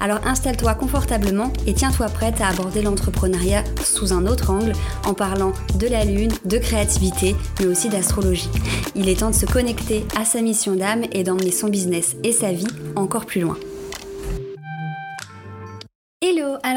Alors installe-toi confortablement et tiens-toi prête à aborder l'entrepreneuriat sous un autre angle en parlant de la lune, de créativité, mais aussi d'astrologie. Il est temps de se connecter à sa mission d'âme et d'emmener son business et sa vie encore plus loin.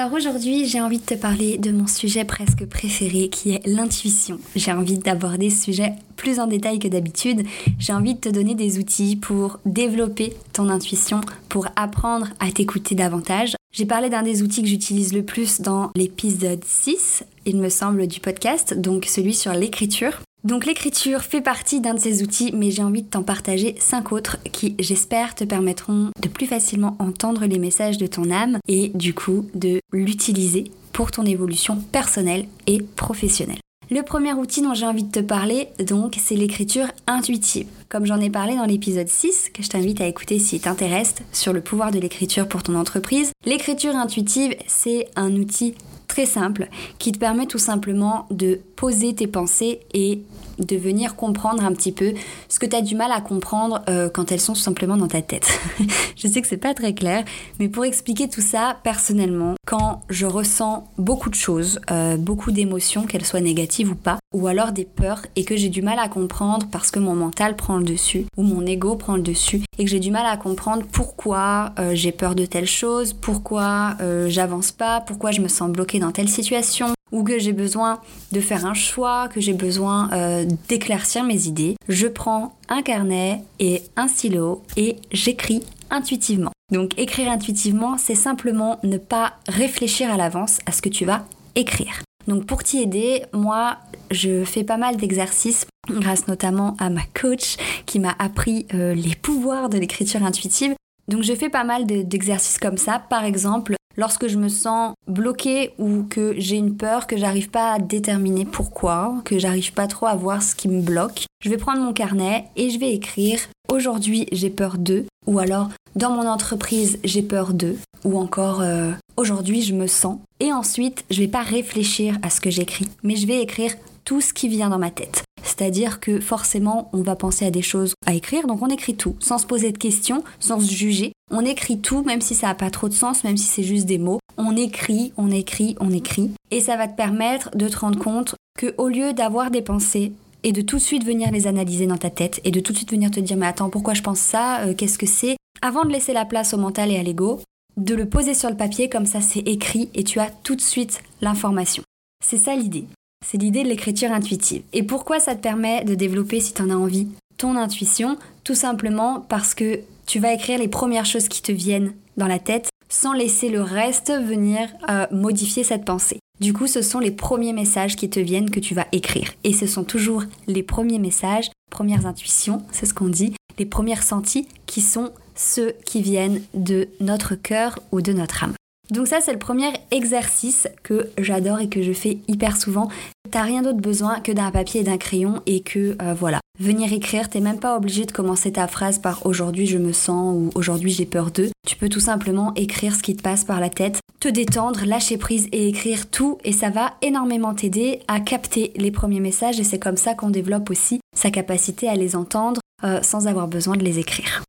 Alors aujourd'hui j'ai envie de te parler de mon sujet presque préféré qui est l'intuition. J'ai envie d'aborder ce sujet plus en détail que d'habitude. J'ai envie de te donner des outils pour développer ton intuition, pour apprendre à t'écouter davantage. J'ai parlé d'un des outils que j'utilise le plus dans l'épisode 6, il me semble, du podcast, donc celui sur l'écriture. Donc l'écriture fait partie d'un de ces outils, mais j'ai envie de t'en partager cinq autres qui, j'espère, te permettront de plus facilement entendre les messages de ton âme et du coup de l'utiliser pour ton évolution personnelle et professionnelle. Le premier outil dont j'ai envie de te parler, donc, c'est l'écriture intuitive. Comme j'en ai parlé dans l'épisode 6, que je t'invite à écouter si t'intéresse, sur le pouvoir de l'écriture pour ton entreprise, l'écriture intuitive, c'est un outil très simple qui te permet tout simplement de poser tes pensées et de venir comprendre un petit peu ce que tu as du mal à comprendre euh, quand elles sont tout simplement dans ta tête. je sais que c'est pas très clair, mais pour expliquer tout ça personnellement, quand je ressens beaucoup de choses, euh, beaucoup d'émotions, qu'elles soient négatives ou pas, ou alors des peurs et que j'ai du mal à comprendre parce que mon mental prend le dessus ou mon ego prend le dessus et que j'ai du mal à comprendre pourquoi euh, j'ai peur de telle chose, pourquoi j'avance pas, pourquoi je me sens bloquée dans telle situation, ou que j'ai besoin de faire un choix, que j'ai besoin euh, d'éclaircir mes idées, je prends un carnet et un stylo et j'écris intuitivement. Donc écrire intuitivement, c'est simplement ne pas réfléchir à l'avance à ce que tu vas écrire. Donc pour t'y aider, moi, je fais pas mal d'exercices grâce notamment à ma coach qui m'a appris euh, les pouvoirs de l'écriture intuitive. Donc je fais pas mal d'exercices comme ça. Par exemple, Lorsque je me sens bloquée ou que j'ai une peur, que j'arrive pas à déterminer pourquoi, que j'arrive pas trop à voir ce qui me bloque, je vais prendre mon carnet et je vais écrire aujourd'hui j'ai peur de ou alors dans mon entreprise j'ai peur de ou encore euh, aujourd'hui je me sens et ensuite je vais pas réfléchir à ce que j'écris mais je vais écrire tout ce qui vient dans ma tête. C'est-à-dire que forcément, on va penser à des choses à écrire, donc on écrit tout, sans se poser de questions, sans se juger. On écrit tout, même si ça n'a pas trop de sens, même si c'est juste des mots. On écrit, on écrit, on écrit. Et ça va te permettre de te rendre compte que au lieu d'avoir des pensées et de tout de suite venir les analyser dans ta tête et de tout de suite venir te dire mais attends pourquoi je pense ça? Euh, qu'est-ce que c'est? Avant de laisser la place au mental et à l'ego de le poser sur le papier comme ça c'est écrit et tu as tout de suite l'information c'est ça l'idée c'est l'idée de l'écriture intuitive. Et pourquoi ça te permet de développer, si tu en as envie, ton intuition? Tout simplement parce que tu vas écrire les premières choses qui te viennent dans la tête sans laisser le reste venir euh, modifier cette pensée. Du coup, ce sont les premiers messages qui te viennent que tu vas écrire. Et ce sont toujours les premiers messages, premières intuitions, c'est ce qu'on dit, les premiers sentis qui sont ceux qui viennent de notre cœur ou de notre âme. Donc ça, c'est le premier exercice que j'adore et que je fais hyper souvent. T'as rien d'autre besoin que d'un papier et d'un crayon et que euh, voilà. Venir écrire, t'es même pas obligé de commencer ta phrase par aujourd'hui je me sens ou aujourd'hui j'ai peur d'eux. Tu peux tout simplement écrire ce qui te passe par la tête, te détendre, lâcher prise et écrire tout et ça va énormément t'aider à capter les premiers messages et c'est comme ça qu'on développe aussi sa capacité à les entendre euh, sans avoir besoin de les écrire.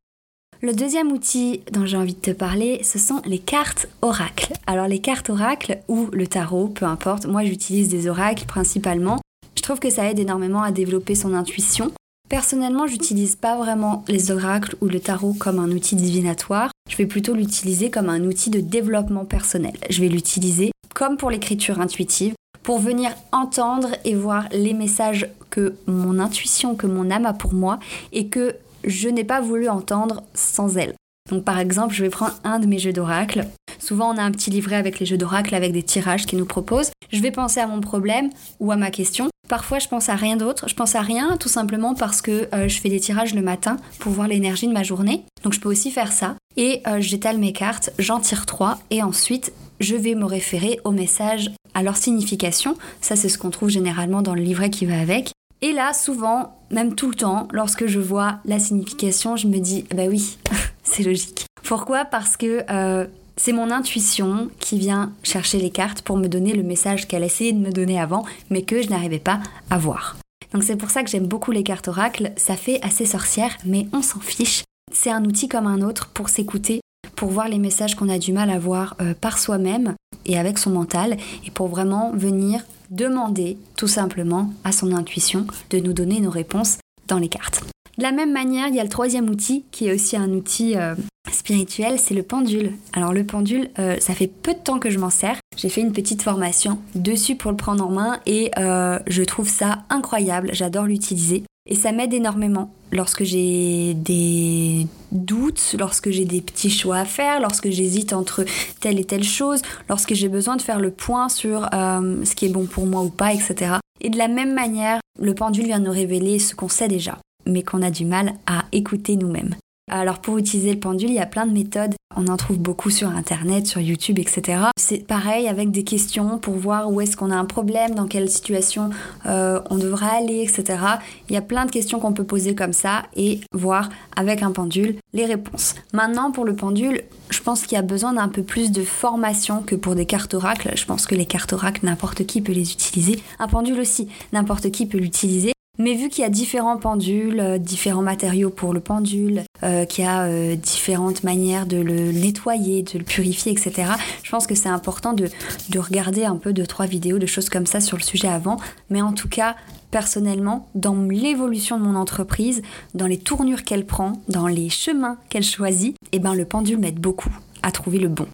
Le deuxième outil dont j'ai envie de te parler, ce sont les cartes oracles. Alors les cartes oracles ou le tarot, peu importe, moi j'utilise des oracles principalement. Je trouve que ça aide énormément à développer son intuition. Personnellement, j'utilise pas vraiment les oracles ou le tarot comme un outil divinatoire. Je vais plutôt l'utiliser comme un outil de développement personnel. Je vais l'utiliser comme pour l'écriture intuitive pour venir entendre et voir les messages que mon intuition, que mon âme a pour moi et que je n'ai pas voulu entendre sans elle. Donc par exemple, je vais prendre un de mes jeux d'oracle. Souvent, on a un petit livret avec les jeux d'oracle, avec des tirages qui nous proposent. Je vais penser à mon problème ou à ma question. Parfois, je pense à rien d'autre. Je pense à rien tout simplement parce que euh, je fais des tirages le matin pour voir l'énergie de ma journée. Donc, je peux aussi faire ça. Et euh, j'étale mes cartes, j'en tire trois et ensuite, je vais me référer aux messages, à leur signification. Ça, c'est ce qu'on trouve généralement dans le livret qui va avec. Et là, souvent, même tout le temps, lorsque je vois la signification, je me dis, bah oui, c'est logique. Pourquoi? Parce que euh, c'est mon intuition qui vient chercher les cartes pour me donner le message qu'elle essayait de me donner avant, mais que je n'arrivais pas à voir. Donc c'est pour ça que j'aime beaucoup les cartes oracles, ça fait assez sorcière, mais on s'en fiche. C'est un outil comme un autre pour s'écouter, pour voir les messages qu'on a du mal à voir euh, par soi-même et avec son mental, et pour vraiment venir demander tout simplement à son intuition de nous donner nos réponses dans les cartes. De la même manière, il y a le troisième outil qui est aussi un outil euh, spirituel, c'est le pendule. Alors le pendule, euh, ça fait peu de temps que je m'en sers. J'ai fait une petite formation dessus pour le prendre en main et euh, je trouve ça incroyable. J'adore l'utiliser. Et ça m'aide énormément lorsque j'ai des doutes, lorsque j'ai des petits choix à faire, lorsque j'hésite entre telle et telle chose, lorsque j'ai besoin de faire le point sur ce qui est bon pour moi ou pas, etc. Et de la même manière, le pendule vient nous révéler ce qu'on sait déjà mais qu'on a du mal à écouter nous-mêmes. Alors pour utiliser le pendule, il y a plein de méthodes. On en trouve beaucoup sur Internet, sur YouTube, etc. C'est pareil avec des questions pour voir où est-ce qu'on a un problème, dans quelle situation euh, on devrait aller, etc. Il y a plein de questions qu'on peut poser comme ça et voir avec un pendule les réponses. Maintenant pour le pendule, je pense qu'il y a besoin d'un peu plus de formation que pour des cartes oracles. Je pense que les cartes oracles, n'importe qui peut les utiliser. Un pendule aussi, n'importe qui peut l'utiliser. Mais vu qu'il y a différents pendules, euh, différents matériaux pour le pendule, euh, qu'il y a euh, différentes manières de le nettoyer, de le purifier, etc., je pense que c'est important de, de regarder un peu deux, trois vidéos de choses comme ça sur le sujet avant. Mais en tout cas, personnellement, dans l'évolution de mon entreprise, dans les tournures qu'elle prend, dans les chemins qu'elle choisit, eh ben, le pendule m'aide beaucoup à trouver le bon.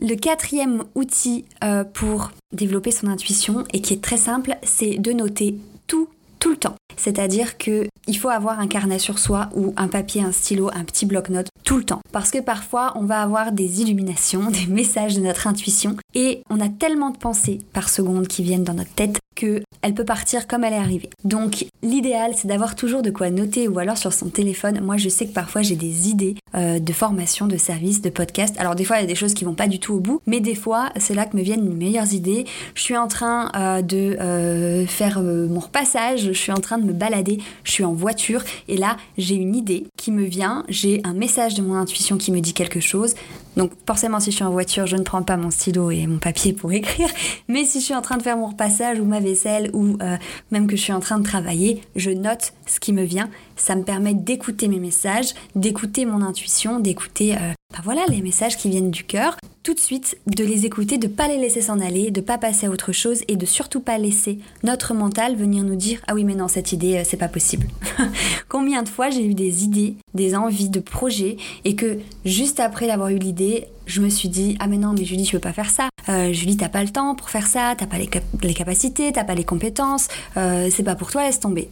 Le quatrième outil pour développer son intuition et qui est très simple, c'est de noter tout tout le temps. C'est-à-dire que il faut avoir un carnet sur soi ou un papier, un stylo, un petit bloc-notes tout le temps. Parce que parfois, on va avoir des illuminations, des messages de notre intuition et on a tellement de pensées par seconde qui viennent dans notre tête que elle peut partir comme elle est arrivée. Donc l'idéal c'est d'avoir toujours de quoi noter ou alors sur son téléphone. Moi je sais que parfois j'ai des idées euh, de formation, de services, de podcasts. Alors des fois il y a des choses qui vont pas du tout au bout, mais des fois c'est là que me viennent les meilleures idées. Je suis en train euh, de euh, faire mon repassage, je suis en train de me balader, je suis en voiture et là j'ai une idée qui me vient, j'ai un message de mon intuition qui me dit quelque chose. Donc forcément si je suis en voiture je ne prends pas mon stylo et mon papier pour écrire, mais si je suis en train de faire mon repassage ou ma vaisselle ou euh, même que je suis en train de travailler, je note ce qui me vient. Ça me permet d'écouter mes messages, d'écouter mon intuition, d'écouter euh, bah voilà les messages qui viennent du cœur. Tout de suite, de les écouter, de pas les laisser s'en aller, de pas passer à autre chose et de surtout pas laisser notre mental venir nous dire ah oui mais non cette idée euh, c'est pas possible. Combien de fois j'ai eu des idées, des envies de projets et que juste après d'avoir eu l'idée, je me suis dit ah mais non mais Julie tu peux pas faire ça euh, Julie t'as pas le temps pour faire ça t'as pas les, capacités t'as pas les compétences c'est pas pour toi laisse tomber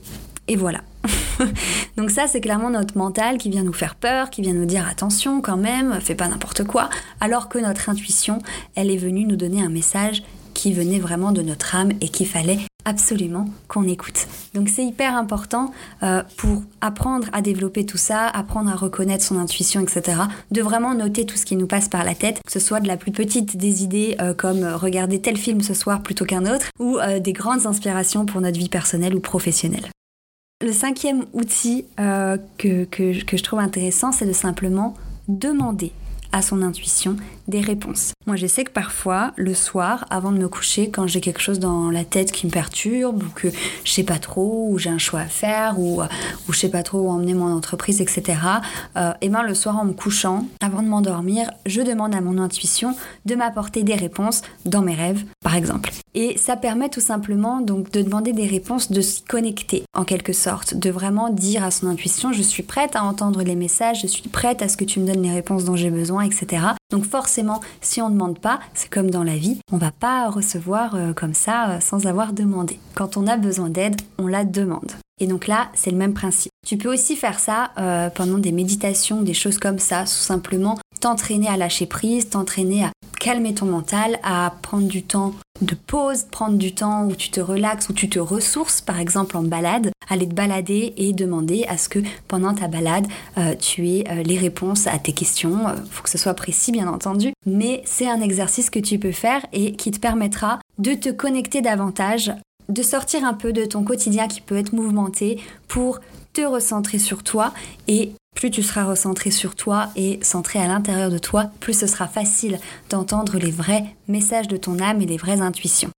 et voilà donc ça c'est clairement notre mental qui vient nous faire peur qui vient nous dire attention quand même fais pas n'importe quoi alors que notre intuition elle est venue nous donner un message qui venait vraiment de notre âme et qu'il fallait absolument qu'on écoute. Donc c'est hyper important euh, pour apprendre à développer tout ça, apprendre à reconnaître son intuition, etc. De vraiment noter tout ce qui nous passe par la tête, que ce soit de la plus petite des idées euh, comme regarder tel film ce soir plutôt qu'un autre, ou euh, des grandes inspirations pour notre vie personnelle ou professionnelle. Le cinquième outil que, que, que je trouve intéressant, c'est de simplement demander à son intuition des réponses. Moi, je sais que parfois, le soir, avant de me coucher, quand j'ai quelque chose dans la tête qui me perturbe, ou que je sais pas trop, ou j'ai un choix à faire, ou, ou je sais pas trop où emmener mon entreprise, etc., euh, et ben le soir en me couchant, avant de m'endormir, je demande à mon intuition de m'apporter des réponses dans mes rêves, par exemple. Et ça permet tout simplement donc de demander des réponses, de se connecter en quelque sorte, de vraiment dire à son intuition, je suis prête à entendre les messages, je suis prête à ce que tu me donnes les réponses dont j'ai besoin, etc. Donc forcément, si on ne demande pas, c'est comme dans la vie, on va pas recevoir euh, comme ça euh, sans avoir demandé. Quand on a besoin d'aide, on la demande. Et donc là, c'est le même principe. Tu peux aussi faire ça euh, pendant des méditations, des choses comme ça, tout simplement t'entraîner à lâcher prise, t'entraîner à calmer ton mental, à prendre du temps de pause, prendre du temps où tu te relaxes, où tu te ressources, par exemple en balade, aller te balader et demander à ce que pendant ta balade, euh, tu aies euh, les réponses à tes questions. Il euh, faut que ce soit précis, bien entendu, mais c'est un exercice que tu peux faire et qui te permettra de te connecter davantage, de sortir un peu de ton quotidien qui peut être mouvementé pour te recentrer sur toi et plus tu seras recentré sur toi et centré à l'intérieur de toi, plus ce sera facile d'entendre les vrais messages de ton âme et les vraies intuitions.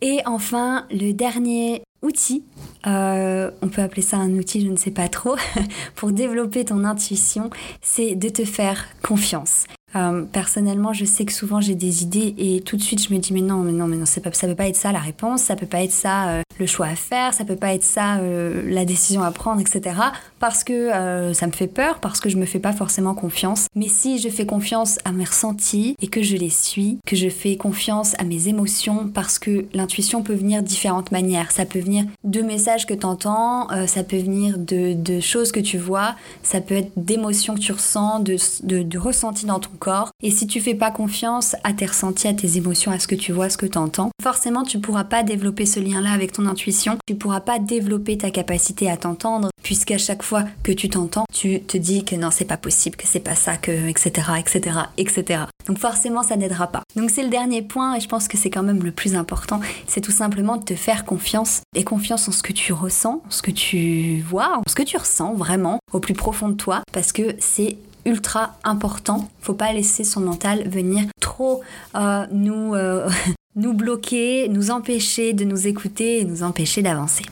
Et enfin, le dernier outil, euh, on peut appeler ça un outil, je ne sais pas trop, pour développer ton intuition, c'est de te faire confiance. Euh, personnellement, je sais que souvent j'ai des idées et tout de suite je me dis mais non, mais non, mais non, pas, ça peut pas être ça la réponse, ça peut pas être ça euh, le choix à faire, ça peut pas être ça euh, la décision à prendre, etc. Parce que ça me fait peur, parce que je me fais pas forcément confiance. Mais si je fais confiance à mes ressentis et que je les suis, que je fais confiance à mes émotions, parce que l'intuition peut venir de différentes manières. Ça peut venir de messages que tu entends, ça peut venir de, choses que tu vois, ça peut être d'émotions que tu ressens, de, de, de ressentis dans ton et si tu fais pas confiance à tes ressentis, à tes émotions, à ce que tu vois, ce que tu entends, forcément tu pourras pas développer ce lien-là avec ton intuition. Tu pourras pas développer ta capacité à t'entendre, puisqu'à chaque fois que tu t'entends, tu te dis que non, c'est pas possible, que c'est pas ça, que etc. etc. etc. Donc forcément ça n'aidera pas. Donc c'est le dernier point et je pense que c'est quand même le plus important, c'est tout simplement de te faire confiance et confiance en ce que tu ressens, en ce que tu vois, en ce que tu ressens vraiment au plus profond de toi parce que c'est ultra important. Faut pas laisser son mental venir trop euh, nous, euh, nous bloquer, nous empêcher de nous écouter et nous empêcher d'avancer.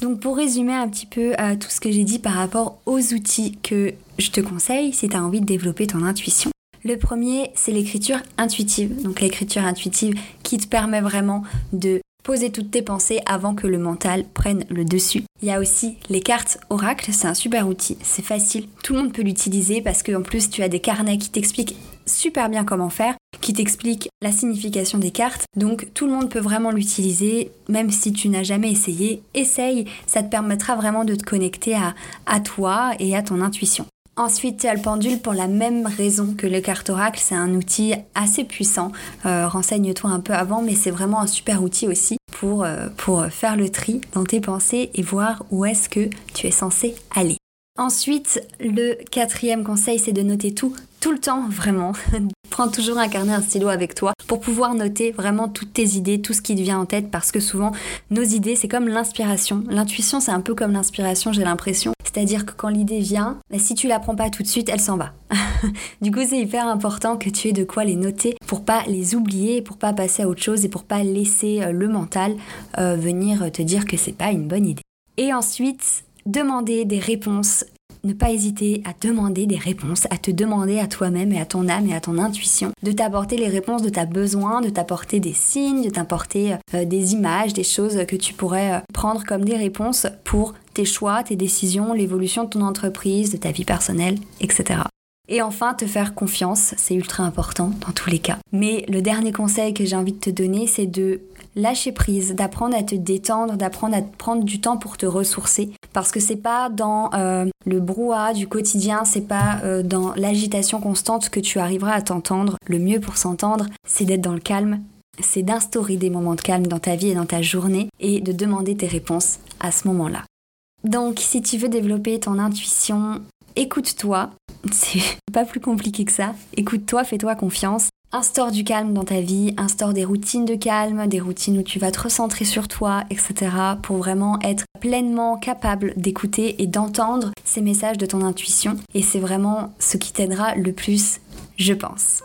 Donc pour résumer un petit peu euh, tout ce que j'ai dit par rapport aux outils que je te conseille si tu as envie de développer ton intuition. Le premier, c'est l'écriture intuitive. Donc l'écriture intuitive qui te permet vraiment de Poser toutes tes pensées avant que le mental prenne le dessus. Il y a aussi les cartes oracle, c'est un super outil, c'est facile, tout le monde peut l'utiliser parce qu'en plus tu as des carnets qui t'expliquent super bien comment faire, qui t'expliquent la signification des cartes, donc tout le monde peut vraiment l'utiliser, même si tu n'as jamais essayé, essaye, ça te permettra vraiment de te connecter à, à toi et à ton intuition. Ensuite, le pendule pour la même raison que le oracle. C'est un outil assez puissant. Euh, renseigne-toi un peu avant, mais c'est vraiment un super outil aussi pour, euh, pour faire le tri dans tes pensées et voir où est-ce que tu es censé aller. Ensuite, le quatrième conseil, c'est de noter tout, tout le temps, vraiment. Prends toujours un carnet, un stylo avec toi pour pouvoir noter vraiment toutes tes idées, tout ce qui te vient en tête, parce que souvent, nos idées, c'est comme l'inspiration. L'intuition, c'est un peu comme l'inspiration, j'ai l'impression. C'est-à-dire que quand l'idée vient, bah, si tu la prends pas tout de suite, elle s'en va. du coup, c'est hyper important que tu aies de quoi les noter pour pas les oublier, pour pas passer à autre chose et pour pas laisser euh, le mental euh, venir te dire que c'est pas une bonne idée. Et ensuite, demander des réponses ne pas hésiter à demander des réponses, à te demander à toi-même et à ton âme et à ton intuition de t'apporter les réponses de ta besoin, de t'apporter des signes, de t'apporter euh, des images, des choses que tu pourrais euh, prendre comme des réponses pour tes choix, tes décisions, l'évolution de ton entreprise, de ta vie personnelle, etc. Et enfin, te faire confiance, c'est ultra important dans tous les cas. Mais le dernier conseil que j'ai envie de te donner, c'est de lâcher prise, d'apprendre à te détendre, d'apprendre à prendre du temps pour te ressourcer. Parce que c'est pas dans euh, le brouhaha du quotidien, c'est pas euh, dans l'agitation constante que tu arriveras à t'entendre. Le mieux pour s'entendre, c'est d'être dans le calme, c'est d'instaurer des moments de calme dans ta vie et dans ta journée et de demander tes réponses à ce moment-là. Donc si tu veux développer ton intuition, écoute-toi. C'est pas plus compliqué que ça. Écoute-toi, fais-toi confiance Instaure du calme dans ta vie, instaure des routines de calme, des routines où tu vas te recentrer sur toi, etc. pour vraiment être pleinement capable d'écouter et d'entendre ces messages de ton intuition. Et c'est vraiment ce qui t'aidera le plus, je pense.